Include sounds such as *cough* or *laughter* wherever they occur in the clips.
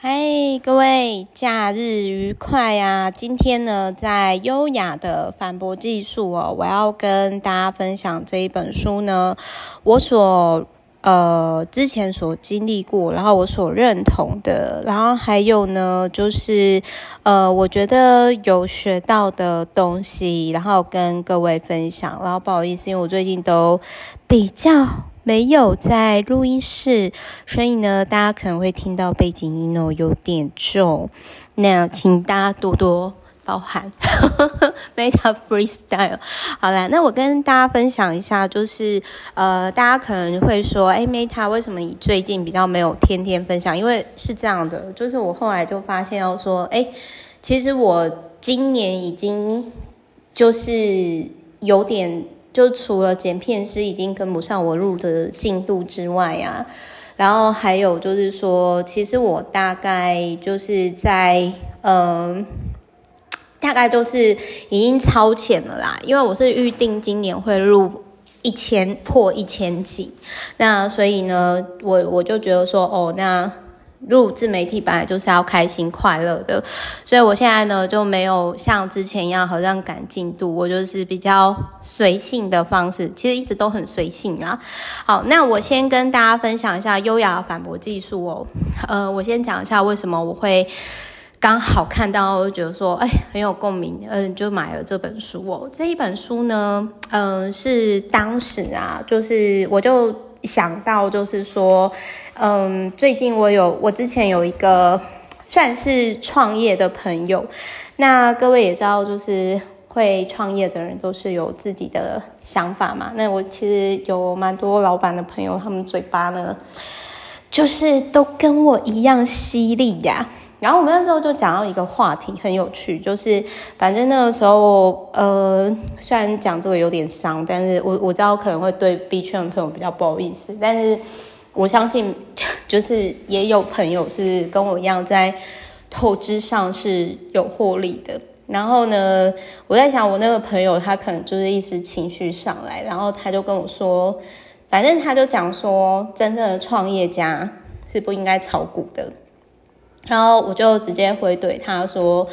嗨各位，假日愉快啊！今天呢，在优雅的反驳技术哦，我要跟大家分享这一本书呢，我所呃之前所经历过，然后我所认同的，然后还有呢，就是呃，我觉得有学到的东西，然后跟各位分享。然后不好意思，因为我最近都比较。没有在录音室，所以呢，大家可能会听到背景音哦，有点重，那请大家多多包涵。*laughs* Meta Freestyle，好啦，那我跟大家分享一下，就是呃，大家可能会说，哎，Meta 为什么你最近比较没有天天分享？因为是这样的，就是我后来就发现要说，哎，其实我今年已经就是有点。就除了剪片师已经跟不上我录的进度之外啊，然后还有就是说，其实我大概就是在嗯，大概就是已经超前了啦，因为我是预定今年会录一千破一千集，那所以呢，我我就觉得说，哦，那。录自媒体本来就是要开心快乐的，所以我现在呢就没有像之前一样好像赶进度，我就是比较随性的方式，其实一直都很随性啊。好，那我先跟大家分享一下优雅的反驳技术哦。呃，我先讲一下为什么我会刚好看到，我就觉得说，哎，很有共鸣，嗯，就买了这本书哦。这一本书呢，嗯、是当时啊，就是我就。想到就是说，嗯，最近我有我之前有一个算是创业的朋友，那各位也知道，就是会创业的人都是有自己的想法嘛。那我其实有蛮多老板的朋友，他们嘴巴呢，就是都跟我一样犀利呀。然后我们那时候就讲到一个话题，很有趣，就是反正那个时候，呃，虽然讲这个有点伤，但是我我知道可能会对 B 圈的朋友比较不好意思，但是我相信，*laughs* 就是也有朋友是跟我一样在投资上是有获利的。然后呢，我在想，我那个朋友他可能就是一时情绪上来，然后他就跟我说，反正他就讲说，真正的创业家是不应该炒股的。然后我就直接回怼他说，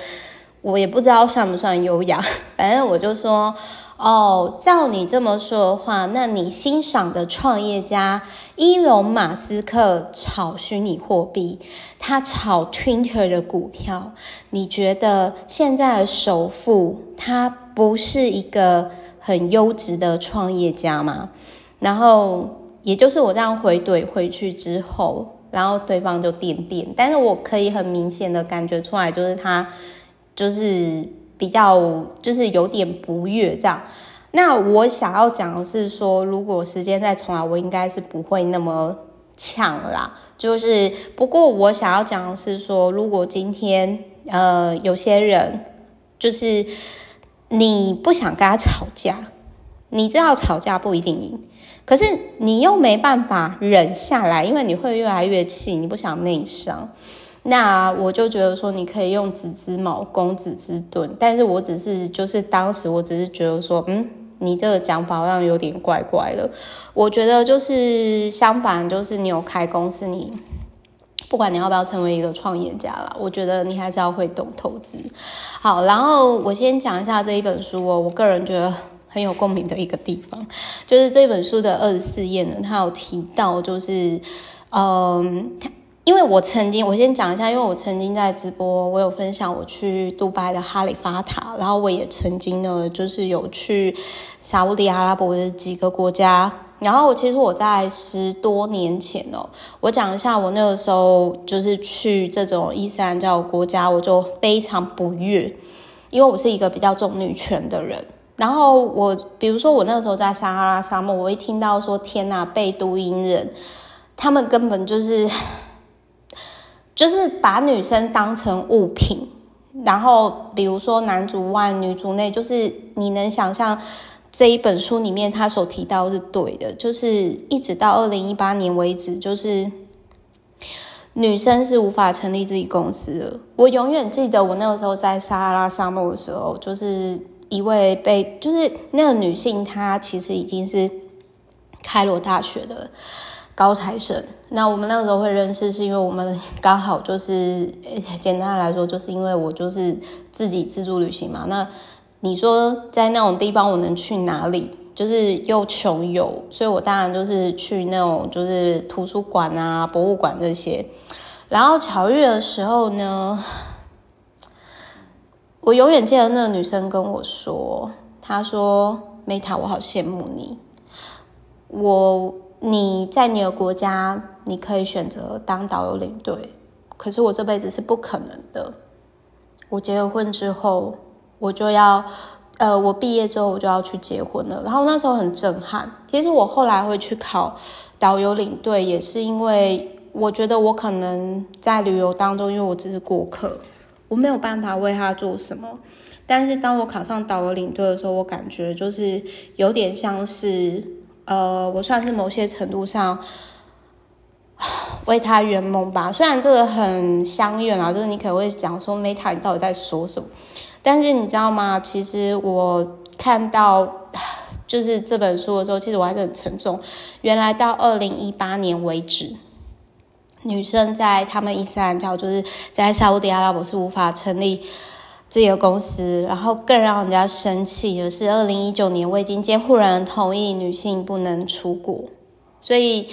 我也不知道算不算优雅，反正我就说，哦，照你这么说的话，那你欣赏的创业家伊隆马斯克炒虚拟货币，他炒 Twitter 的股票，你觉得现在的首富他不是一个很优质的创业家吗？然后也就是我这样回怼回去之后。然后对方就点点，但是我可以很明显的感觉出来，就是他就是比较就是有点不悦这样。那我想要讲的是说，如果时间再重来，我应该是不会那么呛啦。就是不过我想要讲的是说，如果今天呃有些人就是你不想跟他吵架，你知道吵架不一定赢。可是你又没办法忍下来，因为你会越来越气，你不想内伤。那我就觉得说，你可以用子之矛攻子之盾。但是我只是就是当时我只是觉得说，嗯，你这个讲法好像有点怪怪的。我觉得就是相反，就是你有开公司，你不管你要不要成为一个创业家啦，我觉得你还是要会懂投资。好，然后我先讲一下这一本书哦，我个人觉得。很有共鸣的一个地方，就是这本书的二十四页呢，他有提到，就是，嗯，因为我曾经，我先讲一下，因为我曾经在直播，我有分享我去杜拜的哈利法塔，然后我也曾经呢，就是有去沙乌地阿拉伯的几个国家，然后其实我在十多年前哦，我讲一下，我那个时候就是去这种伊斯兰教国家，我就非常不悦，因为我是一个比较重女权的人。然后我，比如说我那个时候在撒哈拉沙漠，我一听到说天呐，贝都因人，他们根本就是，就是把女生当成物品。然后比如说男主外女主内，就是你能想象这一本书里面他所提到是对的，就是一直到二零一八年为止，就是女生是无法成立自己公司的。我永远记得我那个时候在撒哈拉沙漠的时候，就是。一位被就是那个女性，她其实已经是开罗大学的，高材生。那我们那个时候会认识，是因为我们刚好就是，简单来说，就是因为我就是自己自助旅行嘛。那你说在那种地方我能去哪里？就是又穷游，所以我当然就是去那种就是图书馆啊、博物馆这些。然后巧遇的时候呢，我永远记得那个女生跟我说：“她说，Meta，我好羡慕你。我你在你的国家，你可以选择当导游领队，可是我这辈子是不可能的。我结了婚之后，我就要。”呃，我毕业之后我就要去结婚了，然后那时候很震撼。其实我后来会去考导游领队，也是因为我觉得我可能在旅游当中，因为我只是过客，我没有办法为他做什么。但是当我考上导游领队的时候，我感觉就是有点像是，呃，我算是某些程度上 *sighs* 为他圆梦吧。虽然这个很相远啊，就是你可能会讲说，Meta，你到底在说什么？但是你知道吗？其实我看到 *sighs* 就是这本书的时候，其实我还是很沉重。原来到二零一八年为止，女生在他们伊斯兰教，就是在沙乌地阿拉伯是无法成立自己的公司。然后更让人家生气的是，二零一九年未经监护人同意，女性不能出国。所以，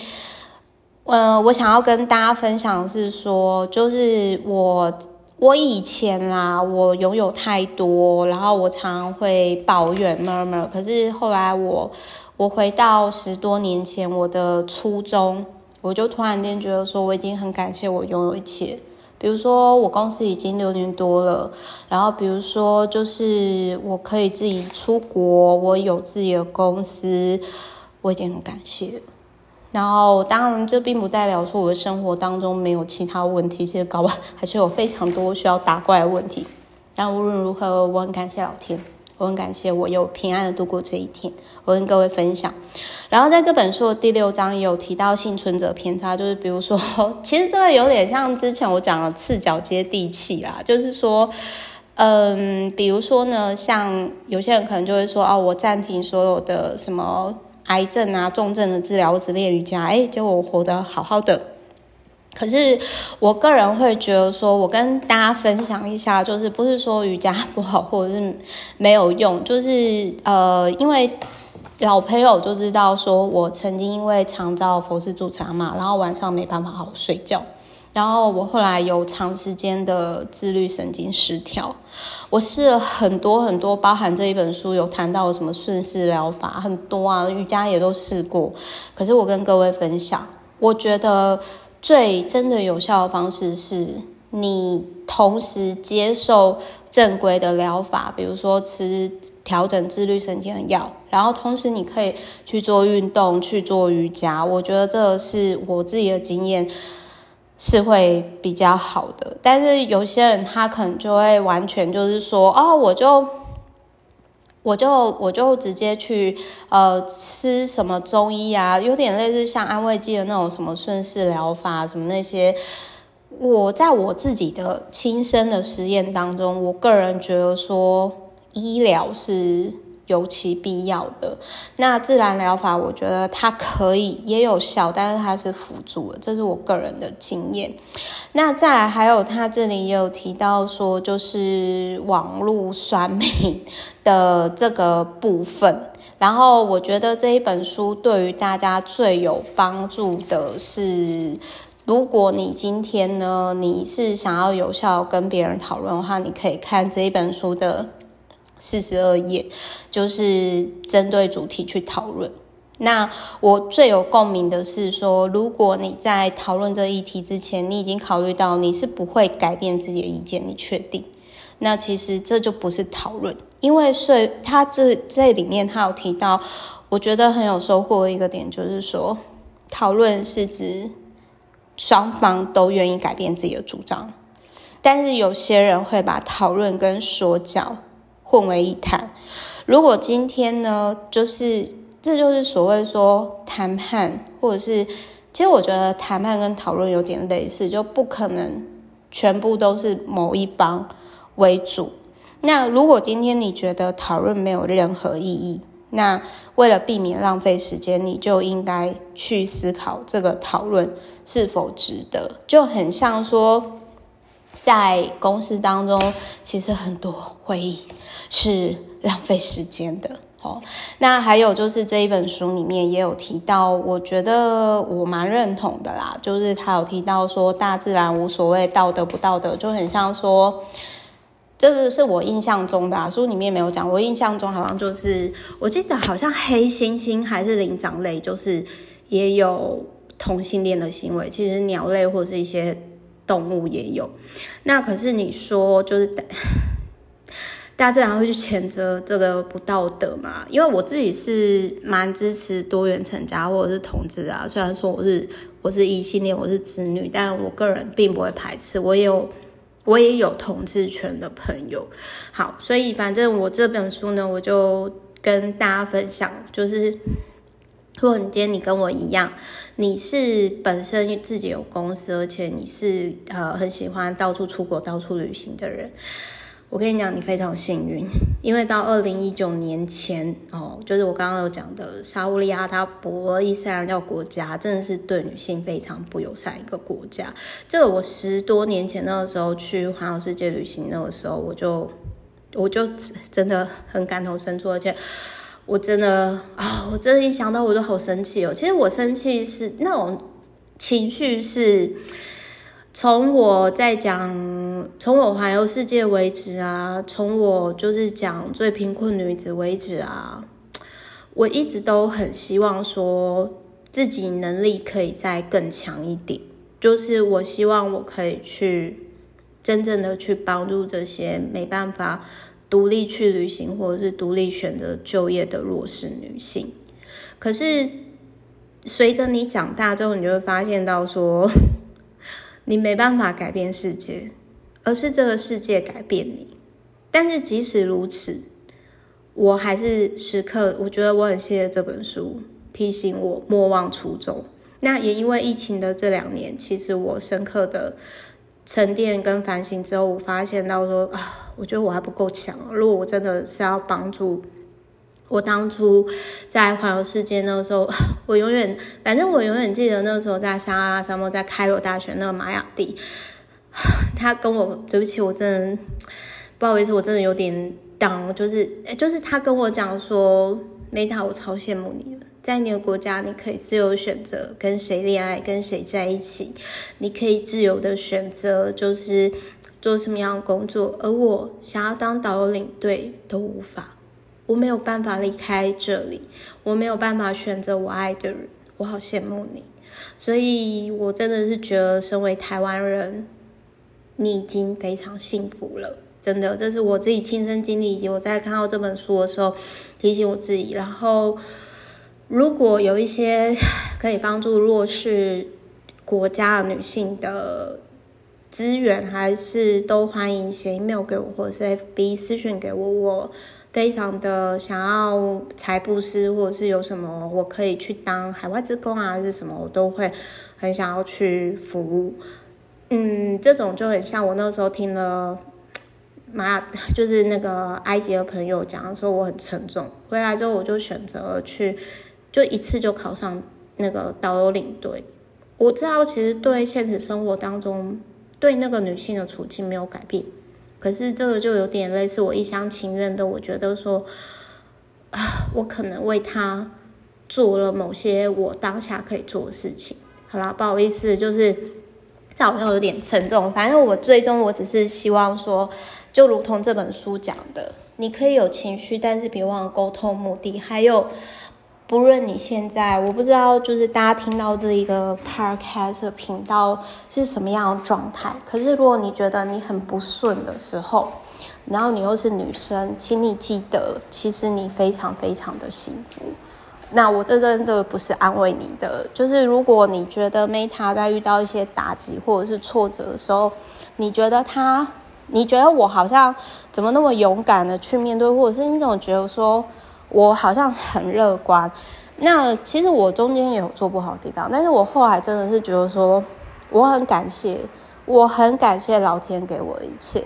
呃，我想要跟大家分享的是说，就是我。我以前啦，我拥有太多，然后我常常会抱怨嘛嘛。可是后来我，我回到十多年前我的初衷，我就突然间觉得说，我已经很感谢我拥有一切。比如说，我公司已经六年多了，然后比如说，就是我可以自己出国，我有自己的公司，我已经很感谢。然后，当然，这并不代表说我的生活当中没有其他问题，其实搞不好还是有非常多需要打怪的问题。但无论如何，我很感谢老天，我很感谢我有平安的度过这一天。我跟各位分享。然后，在这本书的第六章有提到幸存者偏差，就是比如说，其实这个有点像之前我讲的赤脚接地气啦，就是说，嗯，比如说呢，像有些人可能就会说，哦，我暂停所有的什么。癌症啊，重症的治疗，我只练瑜伽，哎，结果我活得好好的。可是我个人会觉得说，我跟大家分享一下，就是不是说瑜伽不好或者是没有用，*laughs* 就是呃，因为老朋友就知道说我曾经因为常照佛事助产嘛，然后晚上没办法好好睡觉。然后我后来有长时间的自律神经失调，我试了很多很多，包含这一本书有谈到什么顺势疗法，很多啊，瑜伽也都试过。可是我跟各位分享，我觉得最真的有效的方式是你同时接受正规的疗法，比如说吃调整自律神经的药，然后同时你可以去做运动，去做瑜伽。我觉得这是我自己的经验。是会比较好的，但是有些人他可能就会完全就是说，哦，我就，我就，我就直接去呃吃什么中医啊，有点类似像安慰剂的那种什么顺势疗法什么那些。我在我自己的亲身的实验当中，我个人觉得说医疗是。尤其必要的。那自然疗法，我觉得它可以也有效，但是它是辅助的，这是我个人的经验。那再来还有，他这里也有提到说，就是网络算命的这个部分。然后我觉得这一本书对于大家最有帮助的是，如果你今天呢，你是想要有效跟别人讨论的话，你可以看这一本书的。四十二页，就是针对主题去讨论。那我最有共鸣的是说，如果你在讨论这议题之前，你已经考虑到你是不会改变自己的意见，你确定？那其实这就不是讨论，因为所以他这这里面他有提到，我觉得很有收获的一个点，就是说讨论是指双方都愿意改变自己的主张，但是有些人会把讨论跟说教。混为一谈。如果今天呢，就是这就是所谓说谈判，或者是，其实我觉得谈判跟讨论有点类似，就不可能全部都是某一方为主。那如果今天你觉得讨论没有任何意义，那为了避免浪费时间，你就应该去思考这个讨论是否值得。就很像说，在公司当中，其实很多会议是浪费时间的。哦，那还有就是这一本书里面也有提到，我觉得我蛮认同的啦，就是他有提到说，大自然无所谓道德不道德，就很像说。这个是我印象中的啊，书里面没有讲。我印象中好像就是，我记得好像黑猩猩还是灵长类，就是也有同性恋的行为。其实鸟类或者是一些动物也有。那可是你说，就是大自然会去谴责这个不道德嘛？因为我自己是蛮支持多元成家或者是同志啊。虽然说我是我是异性恋，我是直女，但我个人并不会排斥。我也有。我也有同志圈的朋友，好，所以反正我这本书呢，我就跟大家分享，就是，如果你今天你跟我一样，你是本身自己有公司，而且你是呃很喜欢到处出国、到处旅行的人。我跟你讲，你非常幸运，因为到二零一九年前哦，就是我刚刚有讲的沙乌地阿拉伯伊斯兰教国家，真的是对女性非常不友善一个国家。这个我十多年前那个时候去环游世界旅行，那个时候我就我就真的很感同身受，而且我真的啊、哦，我真的一想到我就好生气哦。其实我生气是那种情绪是。从我在讲，从我环游世界为止啊，从我就是讲最贫困女子为止啊，我一直都很希望说自己能力可以再更强一点，就是我希望我可以去真正的去帮助这些没办法独立去旅行或者是独立选择就业的弱势女性。可是随着你长大之后，你就会发现到说。*laughs* 你没办法改变世界，而是这个世界改变你。但是即使如此，我还是时刻，我觉得我很谢谢这本书提醒我莫忘初衷。那也因为疫情的这两年，其实我深刻的沉淀跟反省之后，我发现到说啊，我觉得我还不够强。如果我真的是要帮助。我当初在环游世界那个时候，*laughs* 我永远，反正我永远记得那个时候在撒哈拉沙漠，在开罗大学那个玛雅蒂，*laughs* 他跟我，对不起，我真的不好意思，我真的有点挡就是，就是他跟我讲说，梅塔，我超羡慕你，在你的国家，你可以自由选择跟谁恋爱，跟谁在一起，你可以自由的选择，就是做什么样的工作，而我想要当导游领队都无法。我没有办法离开这里，我没有办法选择我爱的人，我好羡慕你，所以我真的是觉得，身为台湾人，你已经非常幸福了，真的，这是我自己亲身经历，以及我在看到这本书的时候提醒我自己。然后，如果有一些 *sighs* 可以帮助弱势国家的女性的资源，还是都欢迎写 email 给我，或者是 FB 私讯给我，我。非常的想要财布施，或者是有什么我可以去当海外志工啊，还是什么，我都会很想要去服务。嗯，这种就很像我那时候听了马，*laughs* 就是那个埃及的朋友讲说我很沉重，回来之后我就选择去，就一次就考上那个导游领队。我知道其实对现实生活当中对那个女性的处境没有改变。可是这个就有点类似我一厢情愿的，我觉得说，啊，*sighs* 我可能为她做了某些我当下可以做的事情。好啦，不好意思，就是这好像有点沉重。反正我最终我只是希望说，就如同这本书讲的，你可以有情绪，但是别忘了沟通目的，还有。不论你现在，我不知道，就是大家听到这一个 podcast 频道是什么样的状态。可是，如果你觉得你很不顺的时候，然后你又是女生，请你记得，其实你非常非常的幸福。那我这真的不是安慰你的，就是如果你觉得 Meta 在遇到一些打击或者是挫折的时候，你觉得他，你觉得我好像怎么那么勇敢的去面对，或者是你总觉得说。我好像很乐观，那其实我中间也有做不好的地方，但是我后来真的是觉得说，我很感谢，我很感谢老天给我一切，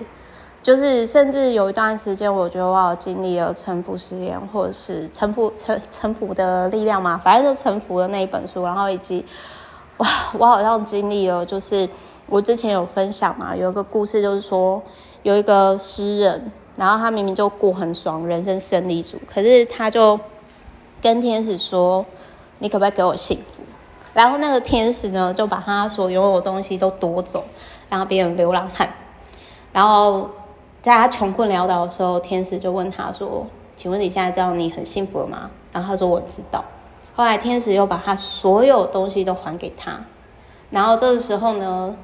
就是甚至有一段时间，我觉得我有经历了臣服实验，或者是臣服臣臣服的力量嘛，反正就臣服的那一本书，然后以及 *laughs* 哇，我好像经历了，就是我之前有分享嘛，有一个故事，就是说有一个诗人，然后他明明就过很爽，人生胜利组，可是他就跟天使说：“你可不可以给我幸福？”然后那个天使呢，就把他所拥有的东西都夺走，然后变成流浪汉，然后。在他穷困潦倒的时候，天使就问他说：“请问你现在知道你很幸福了吗？”然后他说：“我知道。”后来天使又把他所有东西都还给他，然后这个时候呢，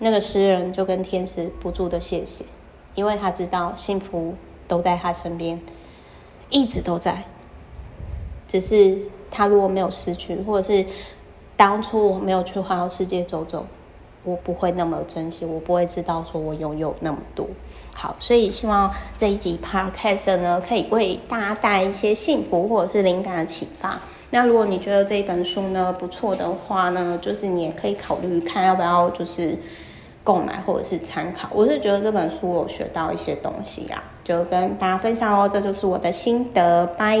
那个诗人就跟天使不住的谢谢，因为他知道幸福都在他身边，一直都在。只是他如果没有失去，或者是当初我没有去环游世界走走，我不会那么珍惜，我不会知道说我拥有那么多。好，所以希望这一集 podcast 呢，可以为大家带一些幸福或者是灵感的启发。那如果你觉得这一本书呢不错的话呢，就是你也可以考虑看要不要就是购买或者是参考。我是觉得这本书我学到一些东西啊，就跟大家分享哦。这就是我的心得，拜。